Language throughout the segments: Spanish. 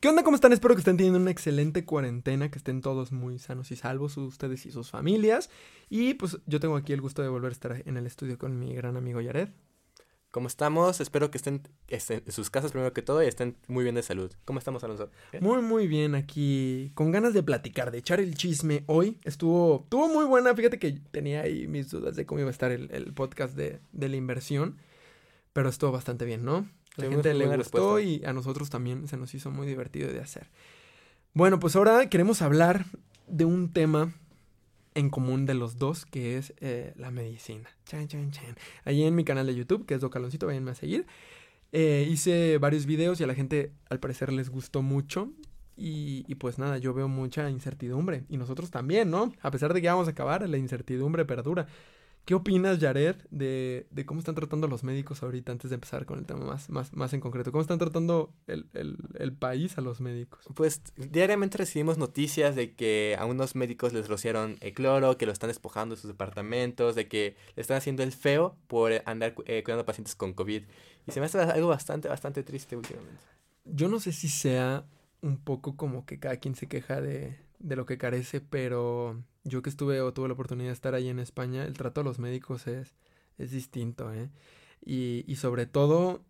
¿Qué onda? ¿Cómo están? Espero que estén teniendo una excelente cuarentena, que estén todos muy sanos y salvos, ustedes y sus familias. Y pues yo tengo aquí el gusto de volver a estar en el estudio con mi gran amigo Yared. ¿Cómo estamos? Espero que estén, en sus casas primero que todo y estén muy bien de salud. ¿Cómo estamos, Alonso? Muy, muy bien aquí, con ganas de platicar, de echar el chisme. Hoy estuvo, estuvo muy buena. Fíjate que tenía ahí mis dudas de cómo iba a estar el, podcast de, de la inversión, pero estuvo bastante bien, ¿no? La gente le gustó y a nosotros también se nos hizo muy divertido de hacer. Bueno, pues ahora queremos hablar de un tema en común de los dos, que es eh, la medicina. Chan, chan, chan. Allí en mi canal de YouTube, que es Docaloncito, váyanme a seguir. Eh, hice varios videos y a la gente al parecer les gustó mucho. Y, y, pues nada, yo veo mucha incertidumbre. Y nosotros también, ¿no? A pesar de que vamos a acabar, la incertidumbre perdura. ¿Qué opinas, Jared, de, de, cómo están tratando los médicos ahorita, antes de empezar con el tema más, más, más en concreto? ¿Cómo están tratando el, el, el, país a los médicos? Pues diariamente recibimos noticias de que a unos médicos les rociaron el cloro, que lo están despojando de sus departamentos, de que le están haciendo el feo por andar eh, cuidando a pacientes con COVID. Y se me hace algo bastante, bastante triste últimamente. Yo no sé si sea un poco como que cada quien se queja de, de lo que carece, pero yo que estuve o tuve la oportunidad de estar ahí en España, el trato a los médicos es, es distinto, ¿eh? Y, y sobre todo,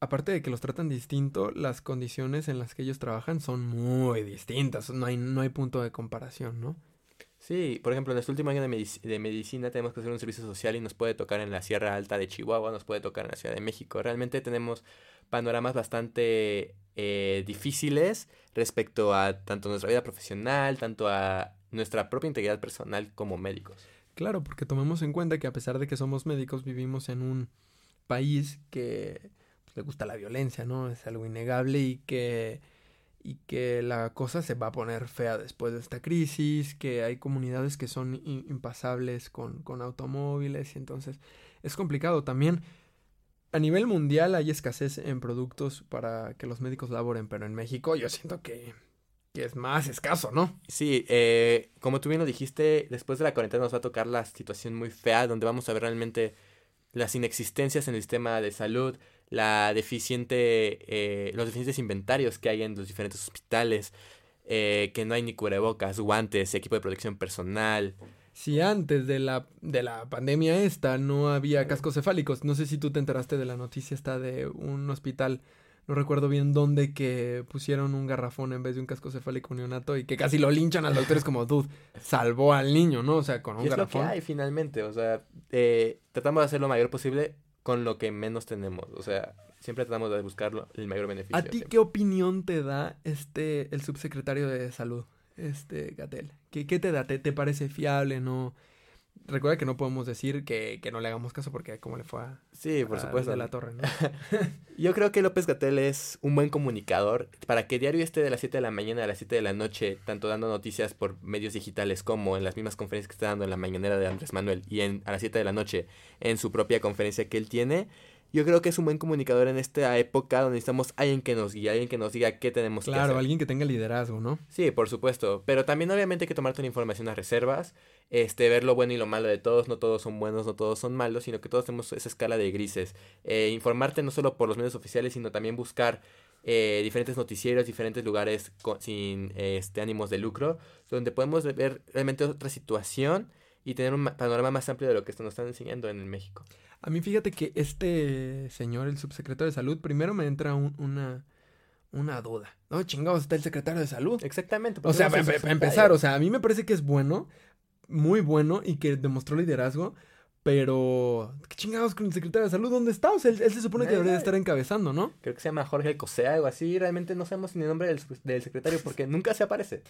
aparte de que los tratan distinto, las condiciones en las que ellos trabajan son muy distintas, no hay, no hay punto de comparación, ¿no? Sí, por ejemplo, en este último año de, de, medicina tenemos que hacer un servicio social y nos puede tocar en la Sierra Alta de Chihuahua, nos puede tocar en la Ciudad de México. Realmente tenemos panoramas bastante eh, difíciles respecto a tanto nuestra vida profesional, tanto a nuestra propia integridad personal como médicos. Claro, porque tomemos en cuenta que a pesar de que somos médicos, vivimos en un país que pues, le gusta la violencia, ¿no? Es algo innegable y que y que la cosa se va a poner fea después de esta crisis, que hay comunidades que son impasables con, con automóviles y entonces es complicado también. A nivel mundial hay escasez en productos para que los médicos laboren, pero en México yo siento que es más escaso, ¿no? Sí, eh, como tú bien lo dijiste, después de la cuarentena nos va a tocar la situación muy fea, donde vamos a ver realmente las inexistencias en el sistema de salud, la deficiente, eh, los deficientes inventarios que hay en los diferentes hospitales, eh, que no hay ni cubrebocas, guantes, equipo de protección personal. Si antes de la, de la pandemia esta no había cascos cefálicos, no sé si tú te enteraste de la noticia esta de un hospital no recuerdo bien dónde que pusieron un garrafón en vez de un casco cefálico neonato y que casi lo linchan al doctor. Es como, dude, salvó al niño, ¿no? O sea, con un y es garrafón. Lo que hay finalmente, o sea, eh, tratamos de hacer lo mayor posible con lo que menos tenemos. O sea, siempre tratamos de buscar el mayor beneficio. ¿A ti qué opinión te da este el subsecretario de salud, este Gatel? ¿Qué, qué te da? ¿Te, ¿Te parece fiable? ¿No? Recuerda que no podemos decir que, que, no le hagamos caso porque como le fue a, sí, por supuesto. de la torre, ¿no? Yo creo que López Gatel es un buen comunicador para que diario esté de las 7 de la mañana a las 7 de la noche, tanto dando noticias por medios digitales como en las mismas conferencias que está dando en la mañanera de Andrés Manuel y en, a las 7 de la noche en su propia conferencia que él tiene yo creo que es un buen comunicador en esta época donde necesitamos alguien que nos guíe, alguien que nos diga qué tenemos que hacer. Claro, alguien que tenga liderazgo, ¿no? Sí, por supuesto. Pero también obviamente hay que tomar toda la información a reservas, este, ver lo bueno y lo malo de todos. No todos son buenos, no todos son malos, sino que todos tenemos esa escala de grises. Eh, informarte no solo por los medios oficiales, sino también buscar eh, diferentes noticieros, diferentes lugares sin este, ánimos de lucro, donde podemos ver realmente otra situación y tener un panorama más amplio de lo que nos están enseñando en México. A mí fíjate que este señor, el subsecretario de salud, primero me entra una, una duda. No, chingados, está el secretario de salud. Exactamente. O sea, para empezar, o sea, a mí me parece que es bueno, muy bueno y que demostró liderazgo. Pero, ¿qué chingados con el secretario de salud? ¿Dónde está? O sea, él, se supone que debería estar encabezando, ¿no? Creo que se llama Jorge Alcocea, algo así. Realmente no sabemos ni el nombre del, del secretario porque nunca se aparece.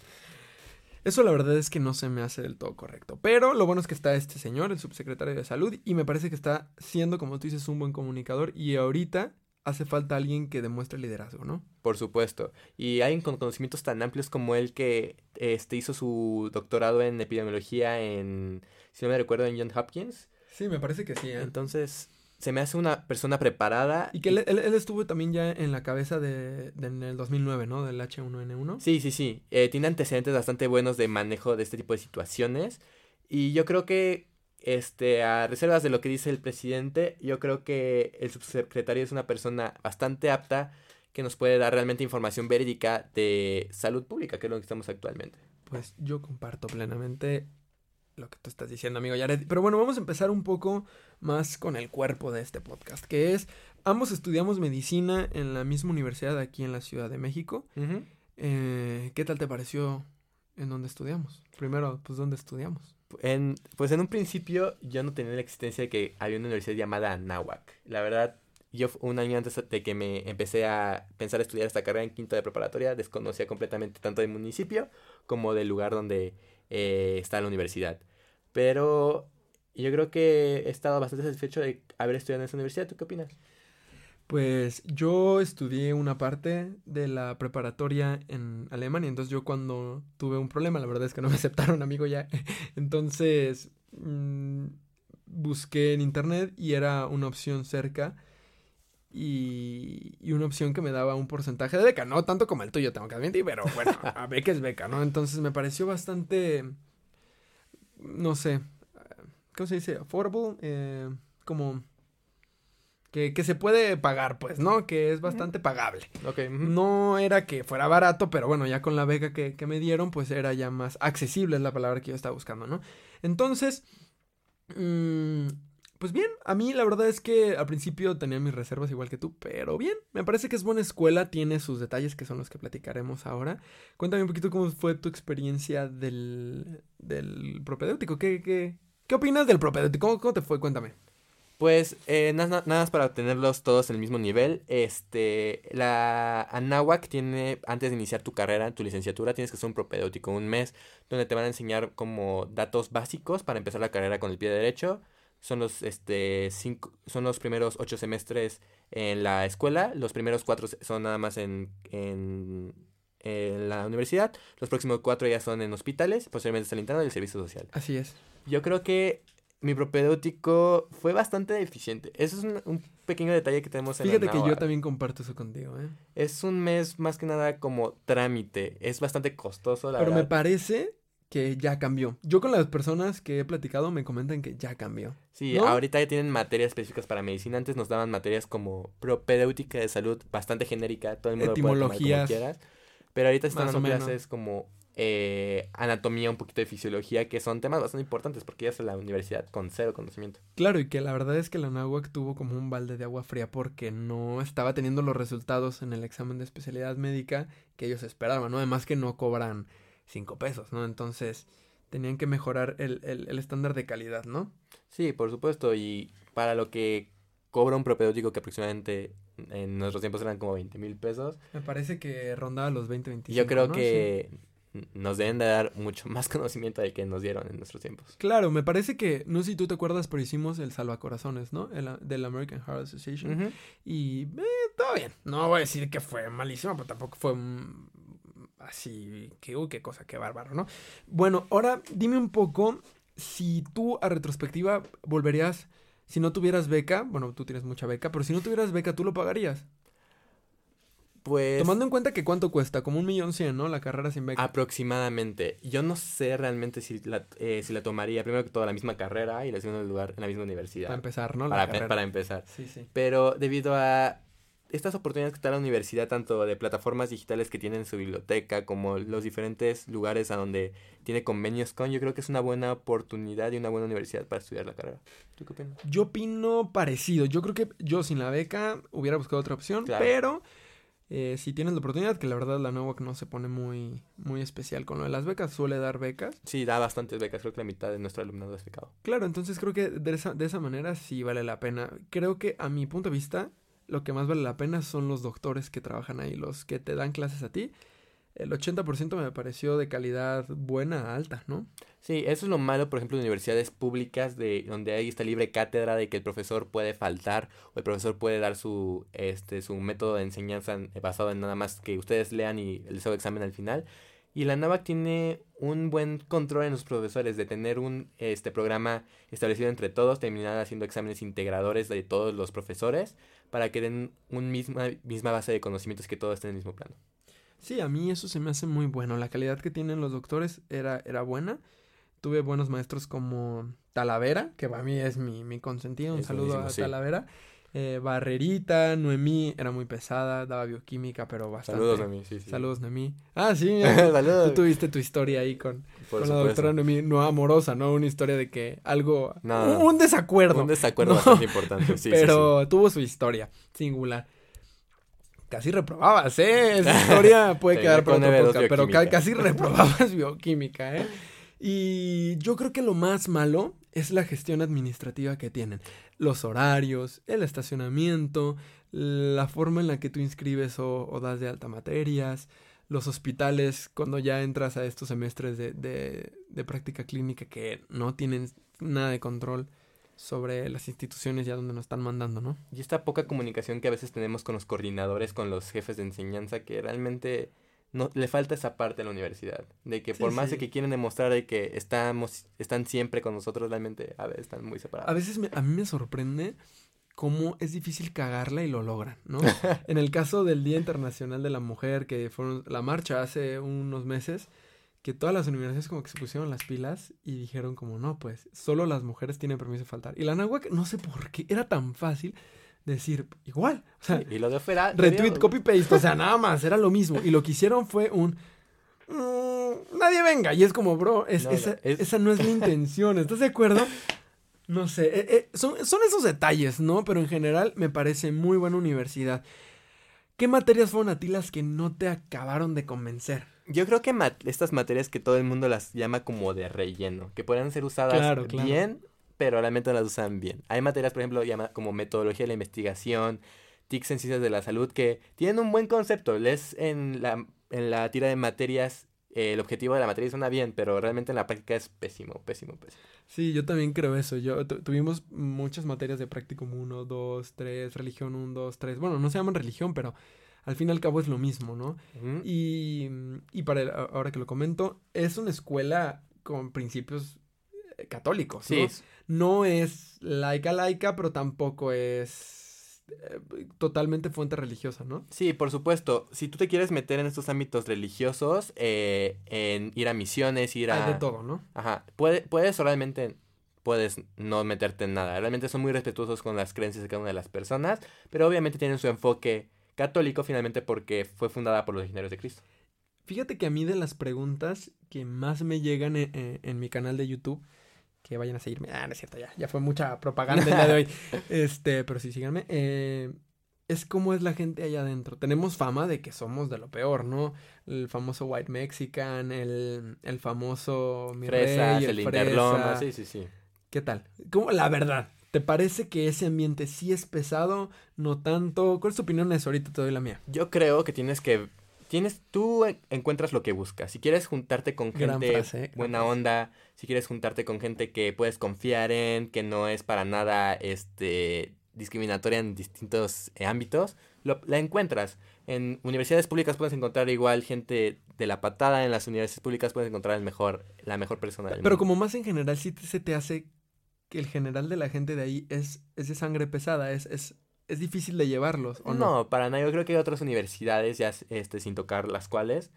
Eso la verdad es que no se me hace del todo correcto. Pero lo bueno es que está este señor, el subsecretario de salud, y me parece que está siendo, como tú dices, un buen comunicador. Y ahorita hace falta alguien que demuestre liderazgo, ¿no? Por supuesto. Y alguien con conocimientos tan amplios como él que este, hizo su doctorado en epidemiología en, si no me recuerdo, en John Hopkins. Sí, me parece que sí. ¿eh? Entonces, se me hace una persona preparada. Y que Él, él, estuvo también ya en la cabeza de, en el 2009, ¿no? Del H1N1. Sí, sí, sí. Eh, tiene antecedentes bastante buenos de manejo de este tipo de situaciones. Y yo creo que, este, a reservas de lo que dice el presidente, yo creo que el subsecretario es una persona bastante apta que nos puede dar realmente información verídica de salud pública, que es lo que estamos actualmente. Pues yo comparto plenamente lo que tú estás diciendo, amigo Yared. Pero bueno, vamos a empezar un poco más con el cuerpo de este podcast, que es, ambos estudiamos medicina en la misma universidad aquí en la Ciudad de México. Eh, ¿Qué tal te pareció en donde estudiamos? Primero, pues, ¿dónde estudiamos? En, pues en un principio yo no tenía la existencia de que había una universidad llamada Nahuac. La verdad, yo un año antes de que me empecé a pensar estudiar esta carrera en quinto de preparatoria, desconocía completamente tanto del municipio como del lugar donde eh, está la universidad. Pero yo creo que he estado bastante satisfecho de haber estudiado en esa universidad. ¿Tú qué opinas? Pues yo estudié una parte de la preparatoria en Alemania, entonces yo cuando tuve un problema, la verdad es que no me aceptaron, amigo, ya. Entonces mmm, busqué en internet y era una opción cerca y, y, una opción que me daba un porcentaje de beca, no tanto como el tuyo, tengo que admitir, pero bueno, a beca es beca, ¿no? Entonces me pareció bastante, no sé, ¿cómo se dice? Affordable, eh, como que, que, se puede pagar, pues, ¿no? Que es bastante pagable. Okay. No era que fuera barato, pero bueno, ya con la beca que, que, me dieron, pues era ya más accesible, es la palabra que yo estaba buscando, ¿no? Entonces, mmm, pues bien, a mí la verdad es que al principio tenía mis reservas igual que tú, pero bien, me parece que es buena escuela, tiene sus detalles que son los que platicaremos ahora. Cuéntame un poquito cómo fue tu experiencia del, del propedéutico, ¿Qué, qué, qué opinas del propedéutico? ¿Cómo, cómo te fue? Cuéntame. Pues eh, nada, nada más para tenerlos todos en el mismo nivel. Este, la Anáhuac tiene, antes de iniciar tu carrera, tu licenciatura, tienes que hacer un propedéutico, un mes, donde te van a enseñar como datos básicos para empezar la carrera con el pie derecho. Son los, este, cinco, son los primeros ocho semestres en la escuela, los primeros cuatro son nada más en, en, en la universidad, los próximos cuatro ya son en hospitales, posteriormente está el interno y el servicio social. Así es. Yo creo que mi propedéutico fue bastante eficiente. Eso es un, un pequeño detalle que tenemos en Fíjate que yo también comparto eso contigo, ¿eh? Es un mes más que nada como trámite. Es bastante costoso, la Pero verdad. me parece que ya cambió. Yo con las personas que he platicado me comentan que ya cambió. Sí, ¿no? ahorita ya tienen materias específicas para medicina. Antes nos daban materias como propedéutica de salud, bastante genérica. Todo el mundo lo puede tomar como quieras. Pero ahorita están dando clases como eh, anatomía, un poquito de fisiología, que son temas bastante importantes porque ya es la universidad con cero conocimiento. Claro, y que la verdad es que la NAWAC tuvo como un balde de agua fría porque no estaba teniendo los resultados en el examen de especialidad médica que ellos esperaban, ¿no? Además que no cobran cinco pesos, ¿no? Entonces tenían que mejorar el, el, el estándar de calidad, ¿no? Sí, por supuesto, y para lo que cobra un propedéutico que aproximadamente en nuestros tiempos eran como 20 mil pesos. Me parece que rondaba los 20, 25. Yo creo ¿no? que sí. nos deben de dar mucho más conocimiento del que nos dieron en nuestros tiempos. Claro, me parece que, no sé si tú te acuerdas, pero hicimos el Salvacorazones, ¿no? El, del American Heart Association. Uh -huh. Y eh, todo bien. No voy a decir que fue malísimo, pero tampoco fue así, que, uy, qué cosa, qué bárbaro, ¿no? Bueno, ahora dime un poco si tú a retrospectiva volverías, si no tuvieras beca, bueno, tú tienes mucha beca, pero si no tuvieras beca, ¿tú lo pagarías? Pues. Tomando en cuenta que cuánto cuesta, como un millón cien, ¿no? La carrera sin beca. Aproximadamente. Yo no sé realmente si la, eh, si la tomaría, primero que todo, la misma carrera y la segundo lugar en la misma universidad. Para empezar, ¿no? La para, para empezar. Sí, sí. Pero debido a estas oportunidades que está la universidad, tanto de plataformas digitales que tiene en su biblioteca, como los diferentes lugares a donde tiene convenios con, yo creo que es una buena oportunidad y una buena universidad para estudiar la carrera. ¿Tú qué opinas? Yo opino parecido. Yo creo que yo sin la beca hubiera buscado otra opción, claro. pero eh, si tienes la oportunidad, que la verdad la nueva no se pone muy, muy especial con lo de las becas, suele dar becas. Sí, da bastantes becas, creo que la mitad de nuestro alumnado es becado. Claro, entonces creo que de esa, de esa manera sí vale la pena. Creo que a mi punto de vista, lo que más vale la pena son los doctores que trabajan ahí, los que te dan clases a ti. El 80% me pareció de calidad buena, alta, ¿no? Sí, eso es lo malo, por ejemplo, de universidades públicas de donde hay esta libre cátedra de que el profesor puede faltar o el profesor puede dar su este su método de enseñanza basado en nada más que ustedes lean y les hago examen al final. Y la NAVAC tiene un buen control en los profesores de tener un este programa establecido entre todos, terminar haciendo exámenes integradores de todos los profesores para que den una misma, misma base de conocimientos que todos estén en el mismo plano. Sí, a mí eso se me hace muy bueno. La calidad que tienen los doctores era, era buena. Tuve buenos maestros como Talavera, que para mí es mi, mi consentido. Un es saludo a sí. Talavera. Eh, Barrerita, Noemí era muy pesada, daba bioquímica, pero bastante. Saludos, Noemí, sí, sí. Saludos, Noemí. Ah, sí. Saludos. Tú tuviste tu historia ahí con, Por con la doctora Noemí, no amorosa, ¿no? Una historia de que algo... No. Un, un desacuerdo. Un desacuerdo No. bastante importante. Sí, sí, pero tuvo su historia singular. Casi reprobabas, ¿eh? Esa historia puede quedar para otro N2 podcast, pero ca- casi reprobabas bioquímica, ¿eh? Y yo creo que lo más malo es la gestión administrativa que tienen. Los horarios, el estacionamiento, la forma en la que tú inscribes o, das de alta materias, los hospitales cuando ya entras a estos semestres de, de, de práctica clínica que no tienen nada de control sobre las instituciones ya donde nos están mandando, ¿no? Y esta poca comunicación que a veces tenemos con los coordinadores, con los jefes de enseñanza, que realmente no le falta esa parte a la universidad, de que Sí, por más de sí. que quieren demostrar de que estamos están siempre con nosotros, realmente a veces están muy separados. A veces me- a mí me sorprende cómo es difícil cagarla y lo logran, ¿no? en el caso del Día Internacional de la Mujer, que fueron la marcha hace unos meses, que todas las universidades como que se pusieron las pilas y dijeron como, no, pues, solo las mujeres tienen permiso de faltar. Y la náhuac, no sé por qué, era tan fácil decir, igual, o sea, y lo de fuera retweet, copy-paste, o sea, nada más, era lo mismo. Y lo que hicieron fue un... "Mm, nadie venga. Y es como, bro, es- No, no, esa, es- esa no es la intención. ¿Estás de acuerdo? No sé, eh, eh, son, son esos detalles, ¿no? Pero en general me parece muy buena universidad. ¿Qué materias fueron a ti las que no te acabaron de convencer? Yo creo que estas materias que todo el mundo las llama como de relleno, que podrían ser usadas Claro, claro. bien, pero realmente no las usan bien. Hay materias, por ejemplo, como metodología de la investigación, TICs en ciencias de la salud, que tienen un buen concepto. Lees en la, en la tira de materias, eh, el objetivo de la materia suena bien, pero realmente en la práctica es pésimo, pésimo, pésimo. Sí, yo también creo eso. Yo tu- tuvimos muchas materias de prácticum 1, 2, 3, religión 1, 2, 3. Bueno, no se llaman religión, pero al fin y al cabo es lo mismo, ¿no? Y, y para el- ahora que lo comento, es una escuela con principios católicos, Sí, ¿no? es- No es laica laica, pero tampoco es eh, totalmente fuente religiosa, ¿no? Sí, por supuesto. Si tú te quieres meter en estos ámbitos religiosos, eh, en ir a misiones, ir a... Hay de todo, ¿no? Ajá, puede, puedes realmente puedes no meterte en nada. Realmente son muy respetuosos con las creencias de cada una de las personas, pero obviamente tienen su enfoque católico finalmente porque fue fundada por los legionarios de Cristo. Fíjate que a mí de las preguntas que más me llegan en, en- en mi canal de YouTube, que vayan a seguirme. Ah, no es cierto, ya, ya fue mucha propaganda el día de hoy. Este, pero sí, síganme. eh, es cómo es la gente allá adentro. Tenemos fama de que somos de lo peor, ¿no? El famoso White Mexican, el, el famoso Mi Fresas, Rey, el, el, Fresa. sí, sí, sí. ¿Qué tal? ¿Cómo, la verdad, ¿te parece que ese ambiente sí es pesado? No tanto. ¿Cuál es tu opinión de eso? Ahorita te doy la mía. Yo creo que tienes que tienes tú en- encuentras lo que buscas. Si quieres juntarte con gente buena onda, si quieres juntarte con gente que puedes confiar en, que no es para nada este discriminatoria en distintos eh, ámbitos, lo- la encuentras. En universidades públicas puedes encontrar igual gente de la patada, en las universidades públicas puedes encontrar el mejor, la mejor persona del Pero mundo. como más en general, sí te- se te hace que el general de la gente de ahí es, es de sangre pesada, es, es, es difícil de llevarlos, ¿o no? No, para nada. Yo creo que hay otras universidades, ya este, sin tocar las cuales,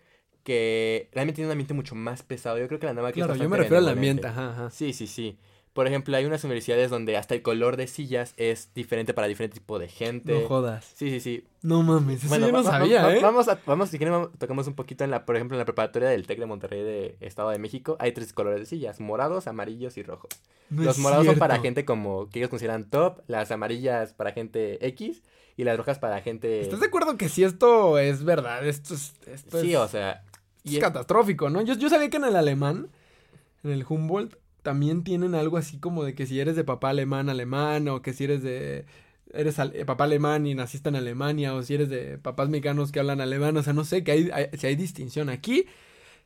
que realmente tienen un ambiente mucho más pesado. Yo creo que la nueva aquí es Claro, yo me refiero al ambiente, ajá, ajá. Sí, sí, sí. Por ejemplo, hay unas universidades donde hasta el color de sillas es diferente para diferente tipo de gente. No jodas. Sí, sí, sí. No mames, eso yo no sabía, va- ¿eh? Vamos, a, vamos, si quieren, tocamos un poquito en la, por ejemplo, en la preparatoria del TEC de Monterrey de Estado de México. Hay tres colores de sillas, morados, amarillos y rojos. No Los morados son para gente como que ellos consideran top, las amarillas para gente X y las rojas para gente... ¿Estás de acuerdo que si esto es verdad? Esto es, esto Sí, es, o sea... es es- catastrófico, ¿no? Yo, yo sabía que en el alemán, en el Humboldt, también tienen algo así como de que si eres de papá alemán, alemán, o que si eres de... Eres eh, papá alemán y naciste en Alemania, o si eres de papás mexicanos que hablan alemán, o sea, no sé, que hay, hay- si hay distinción. Aquí,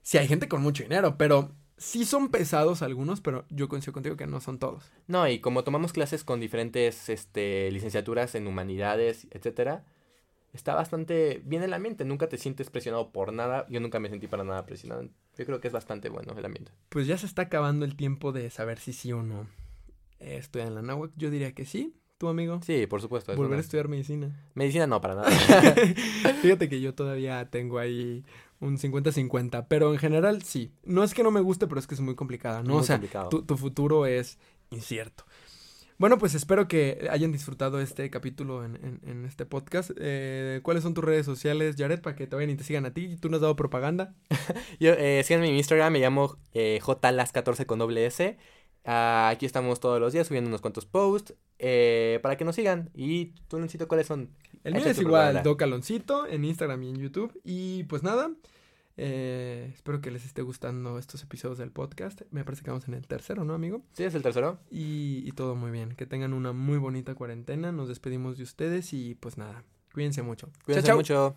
sí hay gente con mucho dinero, pero sí son pesados algunos, pero yo coincido contigo que no son todos. No, y como tomamos clases con diferentes este, licenciaturas en humanidades, etcétera, está bastante bien el ambiente. Nunca te sientes presionado por nada. Yo nunca me sentí para nada presionado. Yo creo que es bastante bueno el ambiente. Pues ya se está acabando el tiempo de saber si sí o no eh, estudiar en la náhuatl. Yo diría que sí. ¿Tu amigo? Sí, por supuesto. es Volver a estudiar medicina. Medicina no, para nada. Fíjate que yo todavía tengo ahí un 50-50, pero en general sí. No es que no me guste, pero es que es muy complicada, ¿no? Muy o sea, complicado. tu, tu futuro es incierto. Bueno, pues espero que hayan disfrutado este capítulo en, en, en este podcast. Eh, ¿Cuáles son tus redes sociales, Jared, para que te vayan y te sigan a ti? ¿Tú nos has dado propaganda? Yo, eh, síganme en mi Instagram, me llamo eh, jlas14 con doble S. Ah, aquí estamos todos los días subiendo unos cuantos posts eh, para que nos sigan. Y tú, Leoncito, ¿cuáles son? El mío es igual. Docaloncito, en Instagram y en YouTube. Y pues nada, eh, espero que les esté gustando estos episodios del podcast. Me parece que vamos en el tercero, ¿no, amigo? ¿Sí es el tercero? Y, y todo muy bien. Que tengan una muy bonita cuarentena. Nos despedimos de ustedes y pues nada, cuídense mucho. Cuídense chao, chao. mucho.